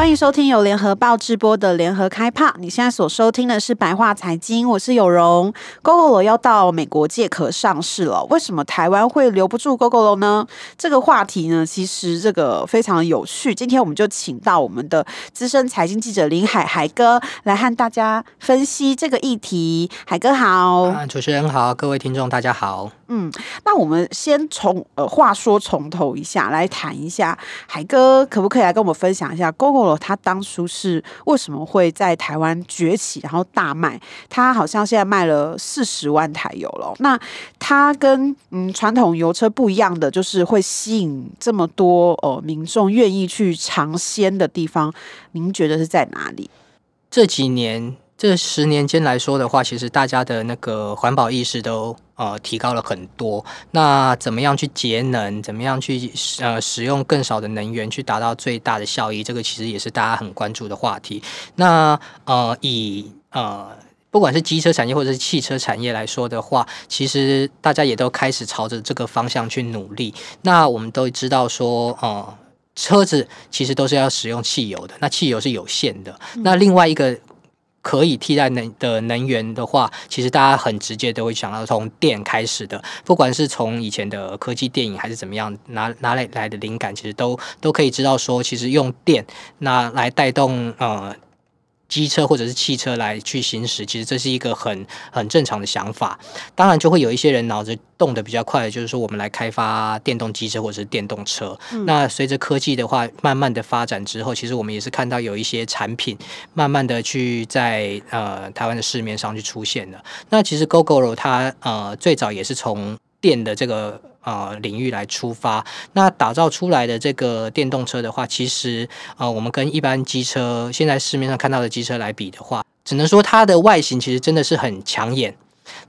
欢迎收听由联合报直播的联合开趴。你现在所收听的是白话财经，我是有容。Gogoro 要到美国借壳上市了，为什么台湾会留不住 Gogoro 呢？这个话题呢，其实这个非常有趣。今天我们就请到我们的资深财经记者林海海哥来和大家分析这个议题。海哥好。啊，主持人好，各位听众大家好。嗯，那我们先从呃话说从头一下来谈一下，海哥可不可以来跟我们分享一下他当初是为什么会在台湾崛起，然后大卖？他好像现在卖了四十万台油了。那他跟嗯传统油车不一样的，就是会吸引这么多呃民众愿意去尝鲜的地方，您觉得是在哪里？这几年。这十年间来说的话，其实大家的那个环保意识都呃提高了很多。那怎么样去节能？怎么样去呃使用更少的能源去达到最大的效益？这个其实也是大家很关注的话题。那呃以呃不管是机车产业或者是汽车产业来说的话，其实大家也都开始朝着这个方向去努力。那我们都知道说，呃车子其实都是要使用汽油的，那汽油是有限的。那另外一个。可以替代能的能源的话，其实大家很直接都会想到从电开始的，不管是从以前的科技电影还是怎么样，拿拿来来的灵感，其实都都可以知道说，其实用电那来带动呃。机车或者是汽车来去行驶，其实这是一个很很正常的想法。当然，就会有一些人脑子动得比较快的，就是说我们来开发电动机车或者是电动车。嗯、那随着科技的话慢慢的发展之后，其实我们也是看到有一些产品慢慢的去在呃台湾的市面上去出现了。那其实 Gogoro 它呃最早也是从电的这个。呃，领域来出发，那打造出来的这个电动车的话，其实呃，我们跟一般机车现在市面上看到的机车来比的话，只能说它的外形其实真的是很抢眼。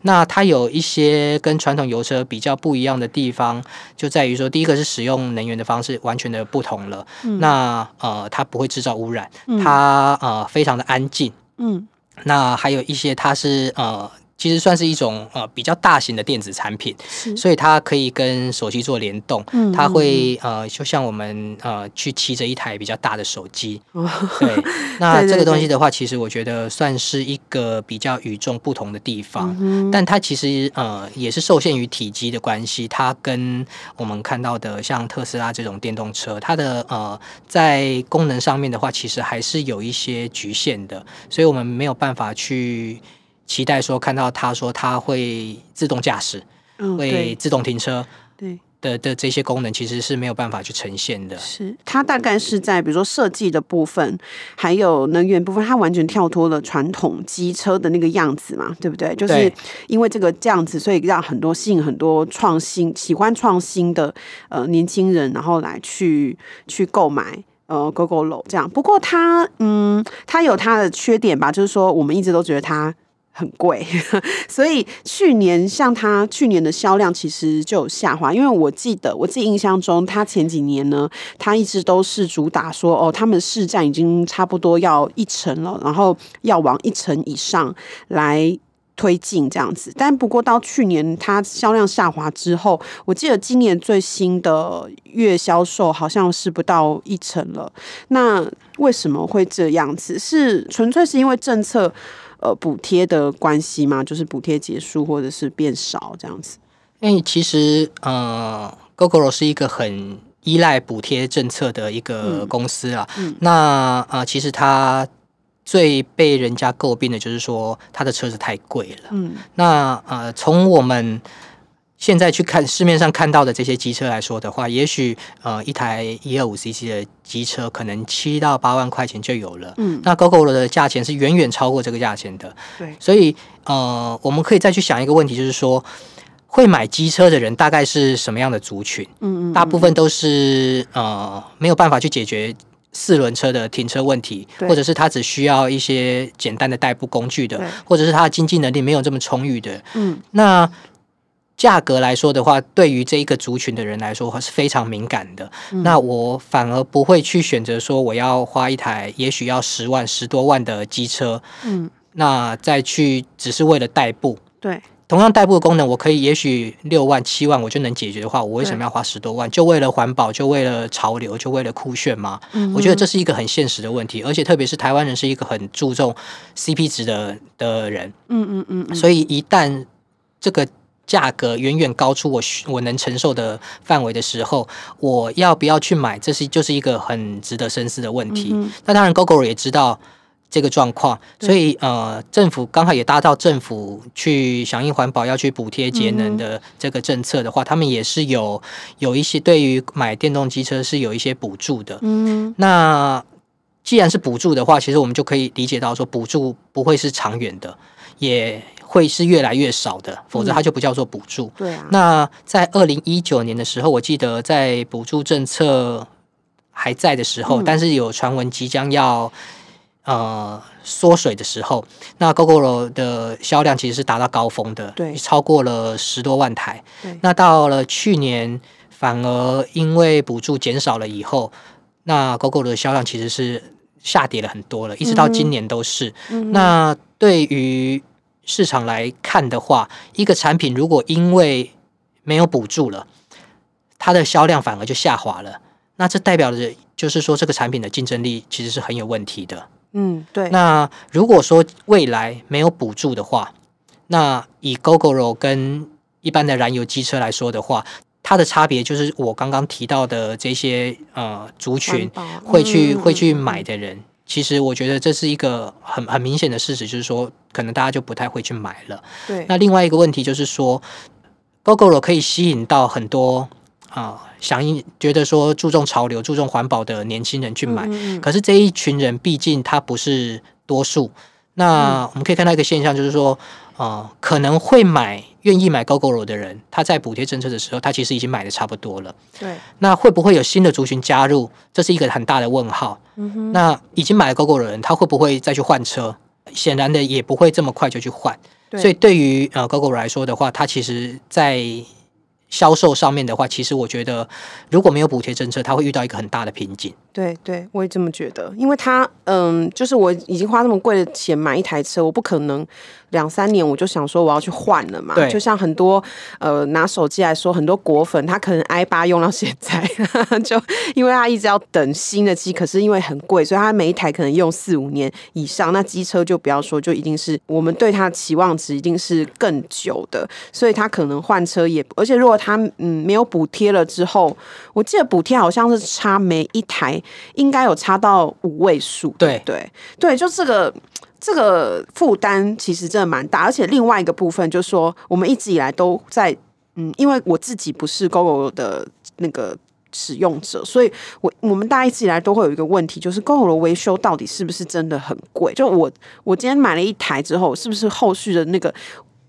那它有一些跟传统油车比较不一样的地方，就在于说，第一个是使用能源的方式完全的不同了。嗯、那呃，它不会制造污染，它呃非常的安静。嗯，那还有一些它是呃。其实算是一种呃比较大型的电子产品，所以它可以跟手机做联动，嗯、它会呃就像我们呃去骑着一台比较大的手机，哦、对，那这个东西的话，其实我觉得算是一个比较与众不同的地方，嗯、但它其实呃也是受限于体积的关系，它跟我们看到的像特斯拉这种电动车，它的呃在功能上面的话，其实还是有一些局限的，所以我们没有办法去。期待说看到他说他会自动驾驶，嗯、会自动停车，对的的这些功能其实是没有办法去呈现的。是它大概是在比如说设计的部分，还有能源部分，它完全跳脱了传统机车的那个样子嘛，对不对？就是因为这个这样子，所以让很多吸引很多创新、喜欢创新的呃年轻人，然后来去去购买呃 Gogoro 这样。不过它嗯，它有它的缺点吧，就是说我们一直都觉得它。很贵，所以去年像他去年的销量其实就有下滑，因为我记得我自己印象中，他前几年呢，他一直都是主打说哦，他们市占已经差不多要一成了，然后要往一成以上来推进这样子。但不过到去年它销量下滑之后，我记得今年最新的月销售好像是不到一成了。那为什么会这样子？是纯粹是因为政策？呃，补贴的关系吗？就是补贴结束或者是变少这样子。因为其实呃，Gogoro 是一个很依赖补贴政策的一个公司啊。嗯嗯、那啊、呃，其实它最被人家诟病的就是说它的车子太贵了。嗯。那呃，从我们现在去看市面上看到的这些机车来说的话，也许呃一台一二五 CC 的机车可能七到八万块钱就有了。嗯，那 Gogoro 的价钱是远远超过这个价钱的。对，所以呃我们可以再去想一个问题，就是说会买机车的人大概是什么样的族群？嗯，嗯嗯，大部分都是呃没有办法去解决四轮车的停车问题，或者是他只需要一些简单的代步工具的，或者是他的经济能力没有这么充裕的。嗯，那。价格来说的话，对于这一个族群的人来说，是非常敏感的。嗯、那我反而不会去选择说，我要花一台也许要十万、十多万的机车，嗯，那再去只是为了代步。对，同样代步的功能，我可以也许六万、七万我就能解决的话，我为什么要花十多万？就为了环保，就为了潮流，就为了酷炫吗？嗯、我觉得这是一个很现实的问题，而且特别是台湾人是一个很注重 CP 值的的人。嗯嗯嗯，嗯，所以一旦这个。价格远远高出我我能承受的范围的时候，我要不要去买？这是就是一个很值得深思的问题。嗯、那当然，Gogoro 也知道这个状况，所以呃，政府刚好也搭到政府去响应环保要去补贴节能的这个政策的话，嗯、他们也是有有一些对于买电动机车是有一些补助的。嗯，那既然是补助的话，其实我们就可以理解到说，补助不会是长远的，也。会是越来越少的，否则它就不叫做补助。嗯、对啊。那在二零一九年的时候，我记得在补助政策还在的时候，嗯、但是有传闻即将要呃缩水的时候，那 Gogoro 的销量其实是达到高峰的，对，超过了十多万台。对。那到了去年，反而因为补助减少了以后，那 Gogoro 的销量其实是下跌了很多了，一直到今年都是。嗯、那对于市场来看的话，一个产品如果因为没有补助了，它的销量反而就下滑了，那这代表着就是说这个产品的竞争力其实是很有问题的。嗯，对。那如果说未来没有补助的话，那以 Gogoro 跟一般的燃油机车来说的话，它的差别就是我刚刚提到的这些呃族群会去、嗯、会去买的人。其实我觉得这是一个很很明显的事实，就是说可能大家就不太会去买了。对。那另外一个问题就是说，Gogoro 可以吸引到很多啊，响应觉得说注重潮流、注重环保的年轻人去买。嗯嗯。可是这一群人毕竟他不是多数。那我们可以看到一个现象，就是说。啊、呃，可能会买、愿意买 Gogoro 的人，他在补贴政策的时候，他其实已经买的差不多了。对。那会不会有新的族群加入？这是一个很大的问号。嗯哼。那已经买了 Gogoro 的人，他会不会再去换车？显然的，也不会这么快就去换。所以对于呃 Gogoro 来说的话，他其实在销售上面的话，其实我觉得如果没有补贴政策，他会遇到一个很大的瓶颈。对对，我也这么觉得，因为他嗯，就是我已经花那么贵的钱买一台车，我不可能。两三年我就想说我要去换了嘛，就像很多呃拿手机来说，很多果粉他可能 i 八用到现在，就因为他一直要等新的机，可是因为很贵，所以他每一台可能用四五年以上。那机车就不要说，就一定是我们对他的期望值一定是更久的，所以他可能换车也，而且如果他嗯没有补贴了之后，我记得补贴好像是差每一台应该有差到五位数，对对对，就这个。这个负担其实真的蛮大，而且另外一个部分就是说，我们一直以来都在，嗯，因为我自己不是 Gogoro 的那个使用者，所以我我们大家一直以来都会有一个问题，就是 Gogoro 维修到底是不是真的很贵？就我我今天买了一台之后，是不是后续的那个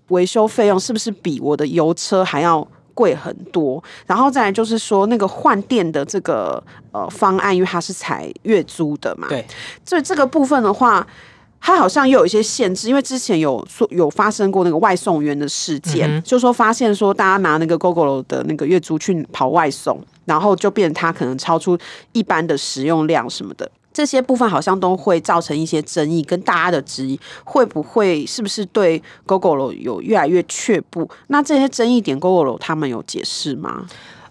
维修费用是不是比我的油车还要贵很多？然后再来就是说，那个换电的这个呃方案，因为它是采月租的嘛，对，所以这个部分的话。它好像又有一些限制，因为之前有说有发生过那个外送员的事件，嗯、就说发现说大家拿那个 Gogoro 的那个月租去跑外送，然后就变成它可能超出一般的使用量什么的，这些部分好像都会造成一些争议，跟大家的质疑，会不会是不是对 Gogoro 有越来越却步？那这些争议点 Gogoro 他们有解释吗？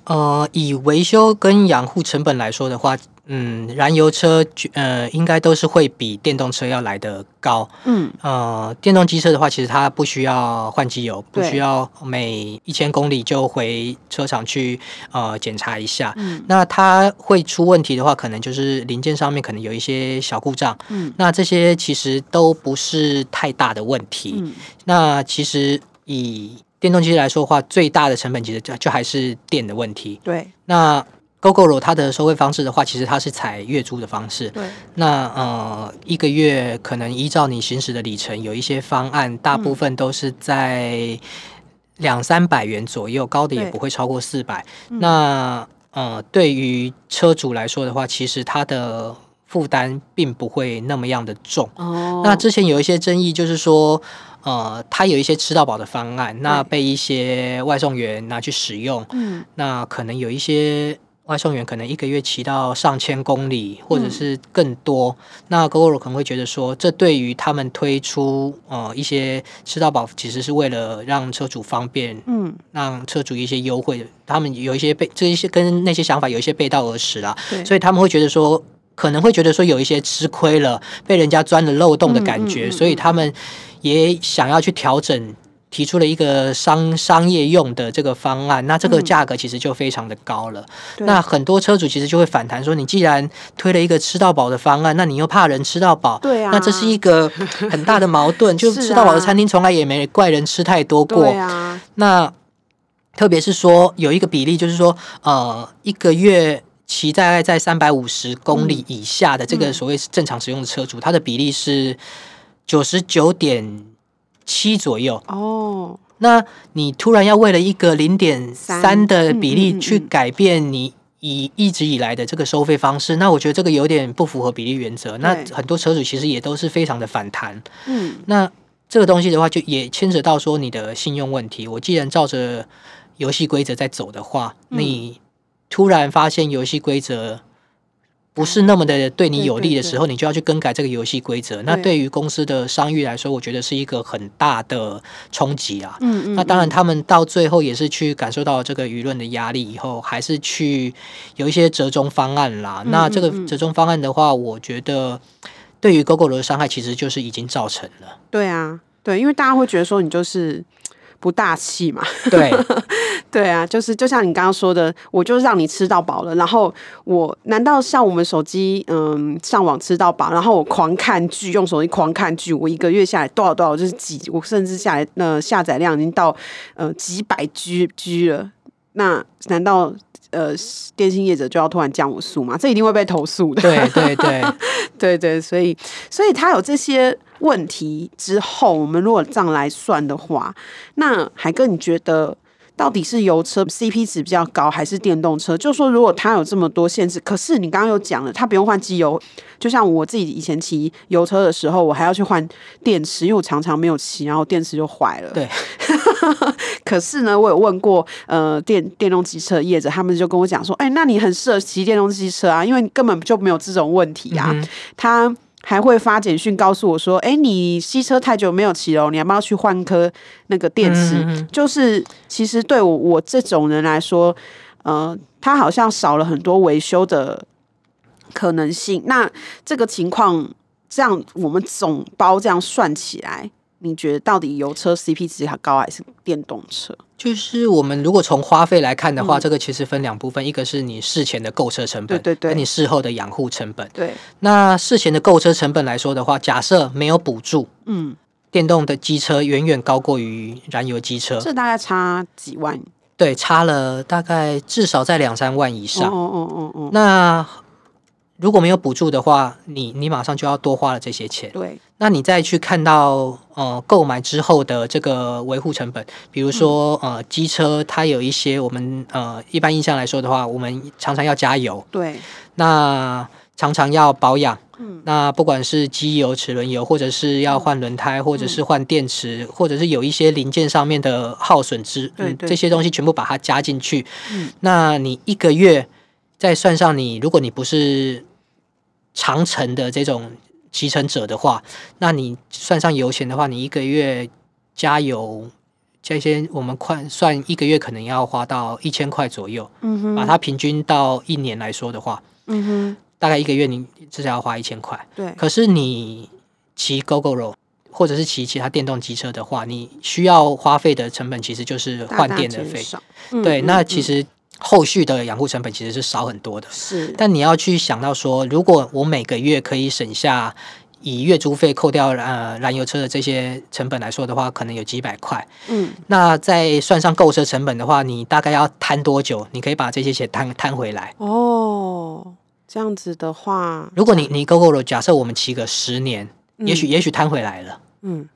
呃，以维修跟养护成本来说的话。嗯，燃油车呃，应该都是会比电动车要来的高。嗯，呃，电动机车的话，其实它不需要换机油，不需要每一千公里就回车厂去呃检查一下。嗯，那它会出问题的话，可能就是零件上面可能有一些小故障。嗯，那这些其实都不是太大的问题。嗯，那其实以电动机车来说的话，最大的成本其实就就还是电的问题。对，那。Gogoro 它的收费方式的话，其实它是采月租的方式。对。那呃，一个月可能依照你行驶的里程，有一些方案，大部分都是在两三百元左右，高的也不会超过四百。那呃，对于车主来说的话，其实它的负担并不会那么样的重。哦，那之前有一些争议，就是说，呃，它有一些吃到饱的方案，那被一些外送员拿去使用，嗯，那可能有一些。外送员可能一个月骑到上千公里，或者是更多。嗯、那 Gogoro 可能会觉得说，这对于他们推出呃一些吃到饱，其实是为了让车主方便，嗯，让车主一些优惠。他们有一些背这一些跟那些想法有一些背道而驰啦，所以他们会觉得说，可能会觉得说有一些吃亏了，被人家钻了漏洞的感觉，嗯嗯嗯嗯、所以他们也想要去调整。提出了一个商商业用的这个方案，那这个价格其实就非常的高了。嗯、那很多车主其实就会反弹说：“你既然推了一个吃到饱的方案，那你又怕人吃到饱，对啊，那这是一个很大的矛盾。就吃到饱的餐厅从来也没怪人吃太多过。啊、那特别是说有一个比例，就是说呃一个月骑大概在三百五十公里以下的这个所谓正常使用的车主，嗯、它的比例是九十九点。七左右哦，那你突然要为了一个零点三的比例去改变你以一直以来的这个收费方式，那我觉得这个有点不符合比例原则。那很多车主其实也都是非常的反弹。嗯，那这个东西的话，就也牵扯到说你的信用问题。我既然照着游戏规则在走的话，嗯、你突然发现游戏规则。不是那么的对你有利的时候，你就要去更改这个游戏规则。那对于公司的商誉来说，我觉得是一个很大的冲击啊。嗯嗯。那当然，他们到最后也是去感受到这个舆论的压力以后，还是去有一些折中方案啦。那这个折中方案的话，我觉得对于 Gogoro 的伤害其实就是已经造成了。对啊，对，因为大家会觉得说你就是。不大气嘛？对，对啊，就是就像你刚刚说的，我就让你吃到饱了，然后我难道像我们手机嗯上网吃到饱，然后我狂看剧，用手机狂看剧，我一个月下来多少多少就是几，我甚至下来那下载量已经到呃几百 G G 了，那难道呃电信业者就要突然降我速吗？这一定会被投诉的。对对 对对对，所以所以他有这些。问题之后，我们如果这样来算的话，那海哥，你觉得到底是油车 CP 值比较高，还是电动车？就说如果它有这么多限制，可是你刚刚有讲了，它不用换机油，就像我自己以前骑油车的时候，我还要去换电池，因为我常常没有骑，然后电池就坏了。对。可是呢，我有问过呃电电动机车业者，他们就跟我讲说，哎，那你很适合骑电动机车啊，因为你根本就没有这种问题啊。他。还会发简讯告诉我说：“哎，你机车太久没有骑了，你要不要去换颗那个电池？”嗯、就是其实对我我这种人来说，呃，他好像少了很多维修的可能性。那这个情况，这样我们总包这样算起来。你觉得到底油车 CP 值它高还是电动车？就是我们如果从花费来看的话，嗯、这个其实分两部分，一个是你事前的购车成本，对对对，跟你事后的养护成本。对，那事前的购车成本来说的话，假设没有补助，嗯，电动的机车远远高过于燃油机车，这大概差几万？对，差了大概至少在两三万以上。哦哦哦哦，那。如果没有补助的话，你你马上就要多花了这些钱。对，那你再去看到呃购买之后的这个维护成本，比如说、嗯、呃机车它有一些我们呃一般印象来说的话，我们常常要加油。对，那常常要保养。嗯，那不管是机油、齿轮油，或者是要换轮胎，嗯、或者是换电池，或者是有一些零件上面的耗损之，对，对，对，这些东西全部把它加进去。嗯，那你一个月再算上你，如果你不是长程的这种骑乘者的话，那你算上油钱的话，你一个月加油这些，我们快算一个月可能要花到一千块左右。嗯哼，把它平均到一年来说的话，嗯哼，大概一个月你至少要花一千块。对，可是你骑 Gogoro 或者是骑其他电动机车的话，你需要花费的成本其实就是换电的费。大大对，嗯嗯嗯，那其实。后续的养护成本其实是少很多的，是。但你要去想到说，如果我每个月可以省下以月租费扣掉呃燃油车的这些成本来说的话，可能有几百块。嗯。那再算上购车成本的话，你大概要摊多久？你可以把这些钱摊摊回来？哦，这样子的话，如果你你 Gogoro 假设我们骑个十年，嗯、也许也许摊回来了。嗯。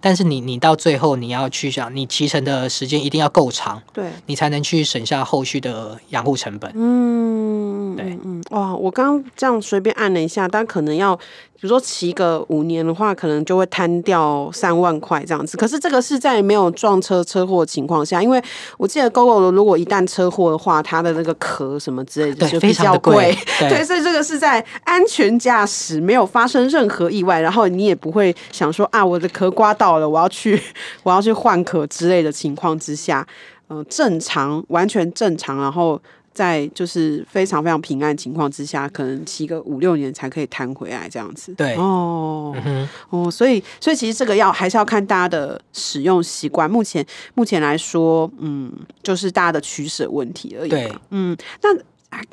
但是你你到最后你要去想，你骑乘的时间一定要够长，对，你才能去省下后续的养护成本。嗯嗯，对，嗯，哇，我刚刚这样随便按了一下，但可能要。比如说骑个五年的话，可能就会摊掉三万块这样子。可是这个是在没有撞车车祸的情况下，因为我记得 Gogoro 如果一旦车祸的话，它的那个壳什么之类的就比较贵。对，对，所以这个是在安全驾驶没有发生任何意外，然后你也不会想说啊，我的壳刮到了，我要去 我要去换壳之类的情况之下，嗯、呃，正常，完全正常，然后。在就是非常非常平安情况之下，可能骑个五六年才可以弹回来这样子。对哦、嗯，哦，所以所以其实这个要还是要看大家的使用习惯。目前目前来说，嗯，就是大家的取舍问题而已。对，嗯，那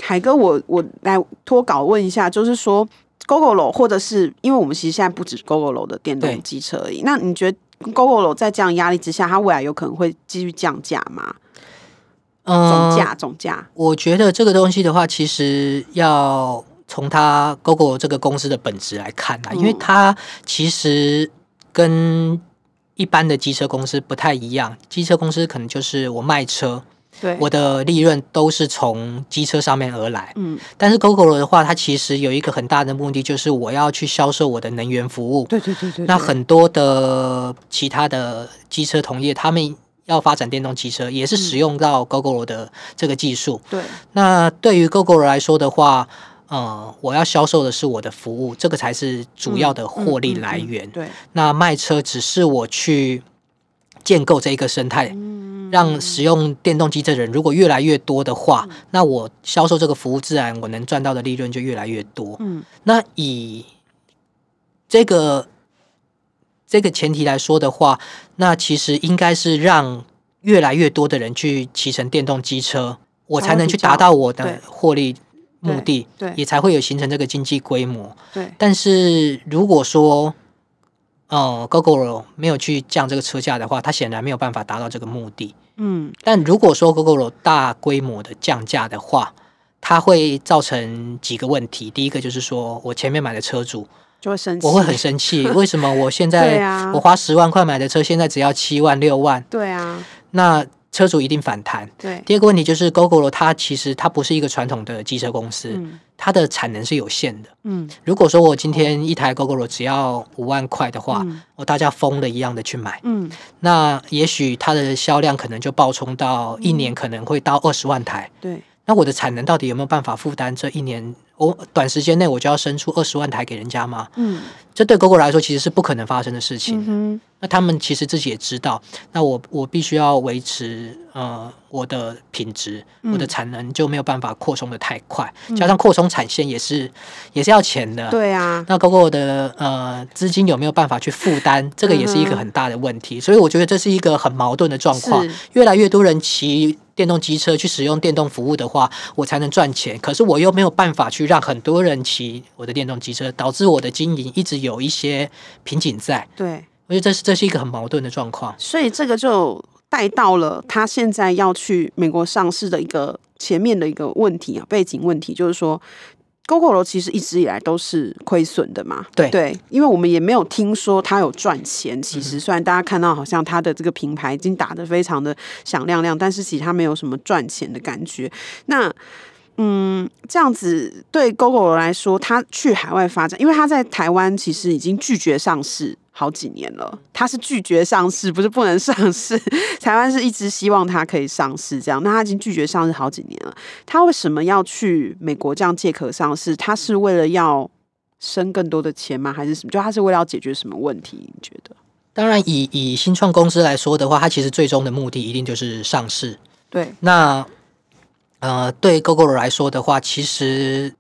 海哥我，我我来脱稿问一下，就是说，Gogoro 或者是因为我们其实现在不止 Gogoro 的电动机车而已。那你觉得 Gogoro 在这样压力之下，它未来有可能会继续降价吗？总价总价，我觉得这个东西的话，其实要从它 Gogoro 这个公司的本质来看啊，因为它其实跟一般的机车公司不太一样。机车公司可能就是我卖车，对，我的利润都是从机车上面而来。嗯，但是 Gogoro 的话，它其实有一个很大的目的，就是我要去销售我的能源服务。对对对对。那很多的其他的机车同业，他们。要发展电动汽车，也是使用到 Gogoro 的这个技术。对，那对于 Gogoro 来说的话，呃，我要销售的是我的服务，这个才是主要的获利来源。对，那卖车只是我去建构这一个生态，让使用电动机车的人如果越来越多的话，那我销售这个服务，自然我能赚到的利润就越来越多。嗯，那以这个。这个前提来说的话，那其实应该是让越来越多的人去骑乘电动机车，我才能去达到我的获利目的，对，也才会有形成这个经济规模。对，但是如果说，呃，Gogoro 没有去降这个车价的话，它显然没有办法达到这个目的。嗯，但如果说 Gogoro 大规模的降价的话，它会造成几个问题。第一个就是说我前面买的车主。就会生气，我会很生气。为什么我现在我花十万块买的车，现在只要七万六万？对啊，那车主一定反弹。对，第二个问题就是，Gogoro 它其实它不是一个传统的机车公司，嗯，它的产能是有限的。嗯，如果说我今天一台 Gogoro 只要五万块的话，嗯，我大家疯了一样的去买。嗯，那也许它的销量可能就暴冲到一年可能会到二十万台。对，那我的产能到底有没有办法负担这一年？我短时间内我就要生出二十万台给人家吗？嗯，这对 Gogoro 来说其实是不可能发生的事情。嗯，那他们其实自己也知道，那我我必须要维持呃我的品质，我的产能就没有办法扩充的太快，嗯，加上扩充产线也是也是要钱的。对啊，那 Gogoro 的呃资金有没有办法去负担？这个也是一个很大的问题。所以我觉得这是一个很矛盾的状况。越来越多人骑电动机车去使用电动服务的话，我才能赚钱。可是我又没有办法去让很多人骑我的电动机车，导致我的经营一直有一些瓶颈在。对，我觉得这是这是一个很矛盾的状况。所以这个就带到了他现在要去美国上市的一个前面的一个问题啊，背景问题就是说。Gogoro 其实一直以来都是亏损的嘛，对对，因为我们也没有听说它有赚钱。其实虽然大家看到好像它的这个品牌已经打得非常的响亮亮，但是其实它没有什么赚钱的感觉。那嗯，这样子对 Gogoro 来说，他去海外发展，因为他在台湾其实已经拒绝上市好几年了。他是拒绝上市，不是不能上市。台湾是一直希望他可以上市，这样。那他已经拒绝上市好几年了。他为什么要去美国这样借壳上市？他是为了要生更多的钱吗？还是什么？就他是为了要解决什么问题？你觉得？当然以，以以新创公司来说的话，它其实最终的目的一定就是上市。对，那。呃，对 Gogoro 来说的话，其实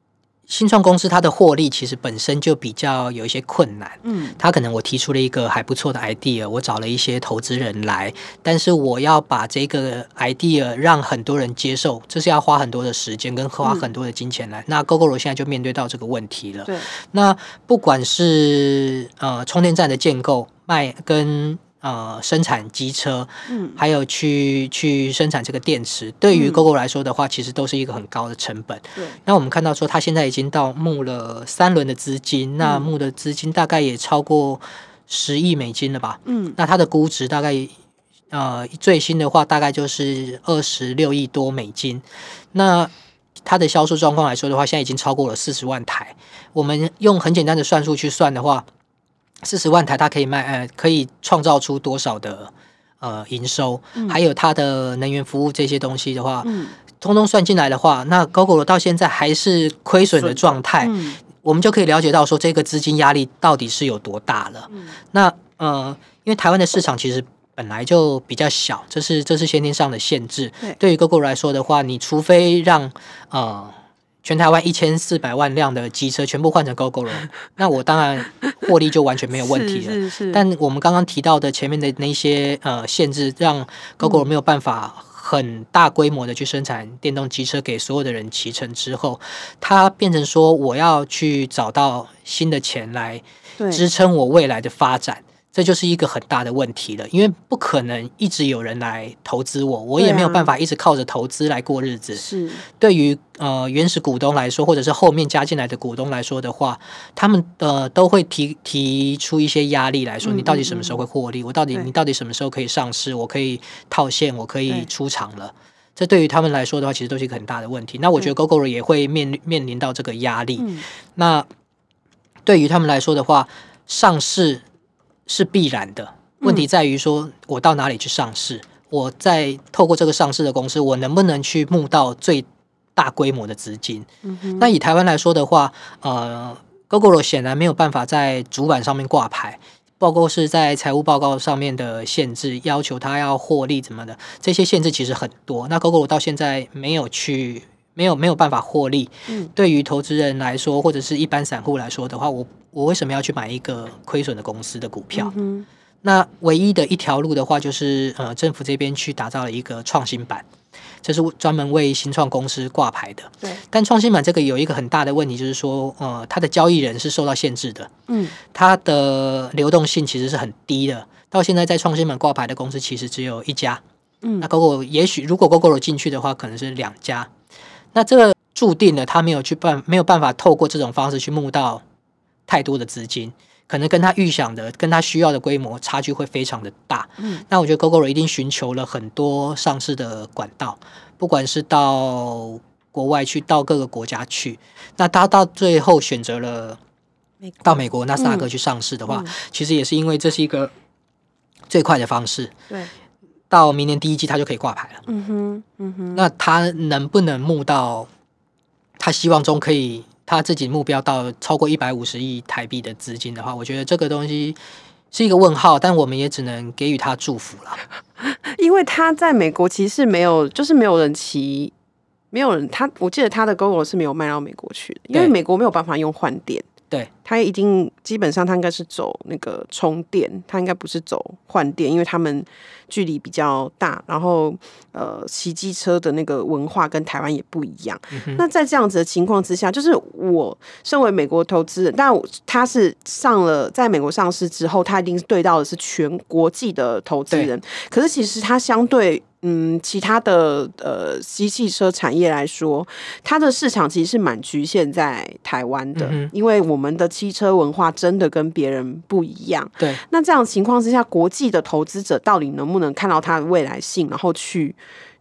新创公司它的获利其实本身就比较有一些困难。嗯，它可能我提出了一个还不错的 idea，我找了一些投资人来，但是我要把这个 idea 让很多人接受，这是要花很多的时间跟花很多的金钱来。嗯、那 Gogoro 现在就面对到这个问题了。对，那不管是呃充电站的建构、卖跟。呃，生产机车，嗯，还有去去生产这个电池，对于 Gogoro 来说的话，其实都是一个很高的成本。对，那我们看到说，它现在已经到募了三轮的资金，那募的资金大概也超过十亿美金了吧？嗯，那它的估值大概呃最新的话，大概就是二十六亿多美金。那它的销售状况来说的话，现在已经超过了四十万台。我们用很简单的算术去算的话，四十万台它可以卖呃，可以创造出多少的呃营收？嗯、还有它的能源服务这些东西的话，嗯，通通算进来的话，那 Gogoro 到现在还是亏损的状态。嗯、我们就可以了解到说，这个资金压力到底是有多大了。嗯、那呃，因为台湾的市场其实。本来就比较小，这是这是先天上的限制。对，对于 Gogoro 来说的话，你除非让呃全台湾一千四百万辆的机车全部换成 Gogoro，那我当然获利就完全没有问题了。是是是。但我们刚刚提到的前面的那些呃限制，让 Gogoro 没有办法很大规模的去生产电动机车给所有的人骑乘之后，它变成说我要去找到新的钱来支撑我未来的发展。这就是一个很大的问题了，因为不可能一直有人来投资我，我也没有办法一直靠着投资来过日子。是，对于呃原始股东来说，或者是后面加进来的股东来说的话，他们呃都会提提出一些压力来说，你到底什么时候会获利？我到底你到底什么时候可以上市？我可以套现，我可以出场了。这对于他们来说的话，其实都是一个很大的问题。那我觉得 Gogoro 也会面面临到这个压力。那对于他们来说的话，上市。是必然的，问题在于说，我到哪里去上市？嗯、我在透过这个上市的公司，我能不能去募到最大规模的资金？嗯、那以台湾来说的话，呃，Gogoro 显然没有办法在主板上面挂牌，包括是在财务报告上面的限制，要求他要获利怎么的，这些限制其实很多。那 Gogoro 到现在没有去，没有没有办法获利。嗯、对于投资人来说，或者是一般散户来说的话，我。我为什么要去买一个亏损的公司的股票？嗯、那唯一的一条路的话，就是呃，政府这边去打造了一个创新板，这是专门为新创公司挂牌的。对。但创新板这个有一个很大的问题，就是说，呃，它的交易人是受到限制的。嗯。它的流动性其实是很低的。到现在，在创新板挂牌的公司其实只有一家。嗯。那 Gogoro 也许如果 Gogoro 进去的话，可能是两家。那这个注定了他没有去办，没有办法透过这种方式去募到。太多的资金，可能跟他预想的、跟他需要的规模差距会非常的大。嗯，那我觉得 Gogoro 一定寻求了很多上市的管道，不管是到国外去，到各个国家去。那他到最后选择了到美国纳斯达克去上市的话，嗯、其实也是因为这是一个最快的方式。对，到明年第一季他就可以挂牌了。嗯哼，嗯哼。那他能不能募到他希望中可以？他自己目标到超过一百五十亿台币的资金的话，我觉得这个东西是一个问号，但我们也只能给予他祝福了。因为他在美国其实是没有，就是没有人骑，没有人他，我记得他的 Gogoro 是没有卖到美国去的，因为美国没有办法用换电。对，他已经基本上他应该是走那个充电，他应该不是走换电，因为他们距离比较大，然后呃骑机车的那个文化跟台湾也不一样。嗯、那在这样子的情况之下，就是我身为美国投资人，但他是上了在美国上市之后，他一定对到的是全国际的投资人，可是其实他相对。嗯，其他的呃，机汽车产业来说，它的市场其实是蛮局限在台湾的，嗯、因为我们的汽车文化真的跟别人不一样。对，那这样情况之下，国际的投资者到底能不能看到它的未来性，然后去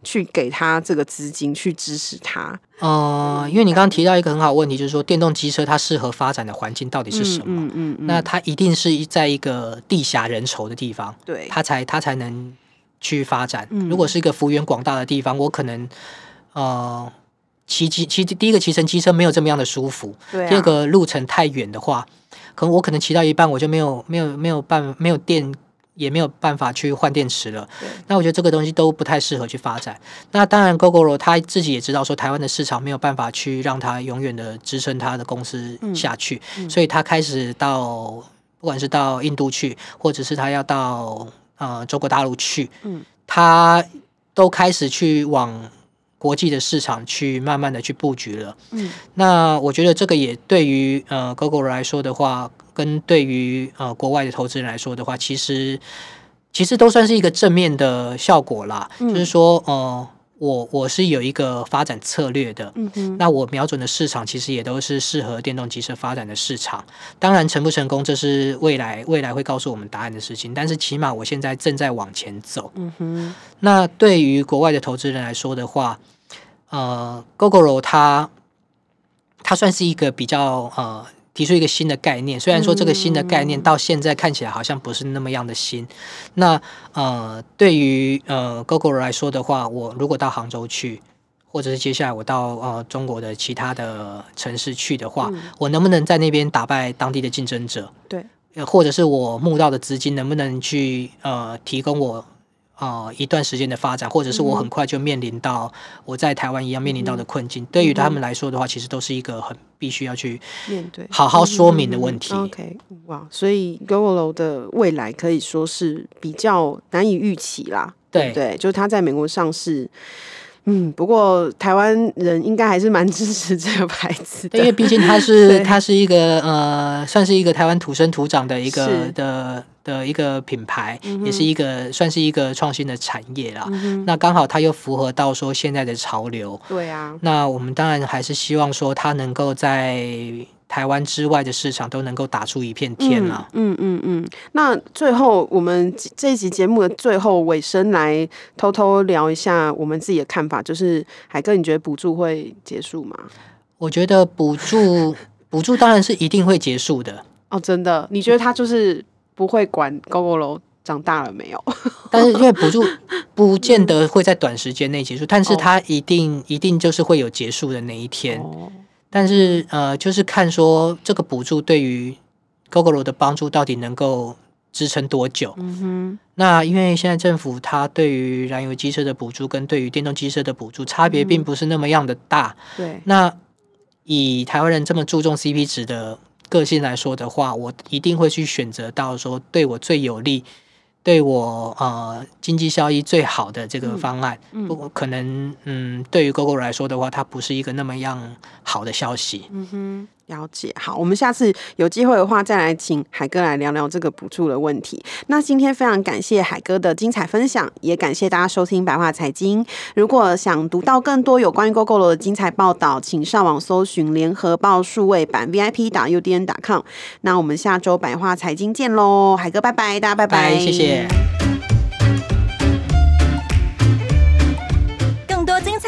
去给他这个资金去支持它？呃，因为你刚刚提到一个很好的问题，就是说电动机车它适合发展的环境到底是什么？嗯嗯，嗯嗯，那它一定是在一个地狭人稠的地方，对，它才它才能。去发展。如果是一个幅员广大的地方，我可能呃骑机骑第一个骑乘机车没有这么样的舒服。啊。第二个路程太远的话，可能我可能骑到一半我就没有没有没有办没有电，也没有办法去换电池了。那我觉得这个东西都不太适合去发展。那当然，Gogoro 他自己也知道说台湾的市场没有办法去让他永远的支撑他的公司下去，嗯嗯、所以他开始到不管是到印度去，或者是他要到。呃，中国大陆去，嗯，他都开始去往国际的市场去慢慢的去布局了，嗯，那我觉得这个也对于呃 Gogoro 来说的话，跟对于呃国外的投资人来说的话，其实其实都算是一个正面的效果啦，嗯，就是说，呃。我我是有一个发展策略的，嗯哼，那我瞄准的市场其实也都是适合电动机车发展的市场。当然成不成功，这是未来未来会告诉我们答案的事情。但是起码我现在正在往前走，嗯哼。那对于国外的投资人来说的话，呃，Gogoro 它它算是一个比较呃提出一个新的概念，虽然说这个新的概念到现在看起来好像不是那么样的新。那呃，对于呃 Gogoro 来说的话，我如果到杭州去，或者是接下来我到呃中国的其他的城市去的话，嗯、我能不能在那边打败当地的竞争者？对，或者是我募到的资金能不能去呃提供我？呃，一段时间的发展，或者是我很快就面临到我在台湾一样面临到的困境，嗯、对于他们来说的话，其实都是一个很必须要去面对、好好说明的问题。OK，哇，所以 Gogoro 的未来可以说是比较难以预期啦。对对，就是他在美国上市。嗯，不过台湾人应该还是蛮支持这个牌子的，因为毕竟它是 它是一个呃，算是一个台湾土生土长的一个的的一个品牌，嗯、也是一个算是一个创新的产业啦。嗯、那刚好它又符合到说现在的潮流，对啊。那我们当然还是希望说它能够在。台湾之外的市场都能够打出一片天了。嗯嗯嗯，嗯。那最后，我们这一集节目的最后尾声，来偷偷聊一下我们自己的看法。就是海哥，你觉得补助会结束吗？我觉得补助补助当然是一定会结束的。哦，真的？你觉得它就是不会管 Gogoro 长大了没有？但是因为补助 不见得会在短时间内结束，但是它一定、哦、一定就是会有结束的那一天。哦但是呃，就是看说这个补助对于 Gogoro 的帮助到底能够支撑多久？嗯哼。那因为现在政府它对于燃油机车的补助跟对于电动机车的补助差别并不是那么样的大。嗯、对。那以台湾人这么注重 CP 值的个性来说的话，我一定会去选择到说对我最有利。对我呃经济效益最好的这个方案，嗯，不可能，嗯，对于 Gogoro 来说的话，它不是一个那么样好的消息。嗯哼。了解，好，我们下次有机会的话，再来请海哥来聊聊这个补助的问题。那今天非常感谢海哥的精彩分享，也感谢大家收听白话财经。如果想读到更多有关于 GoGo 的精彩报道，请上网搜寻联合报数位版 VIP 打 UDN 打 com。那我们下周白话财经见喽，海哥拜拜，大家拜拜，谢谢。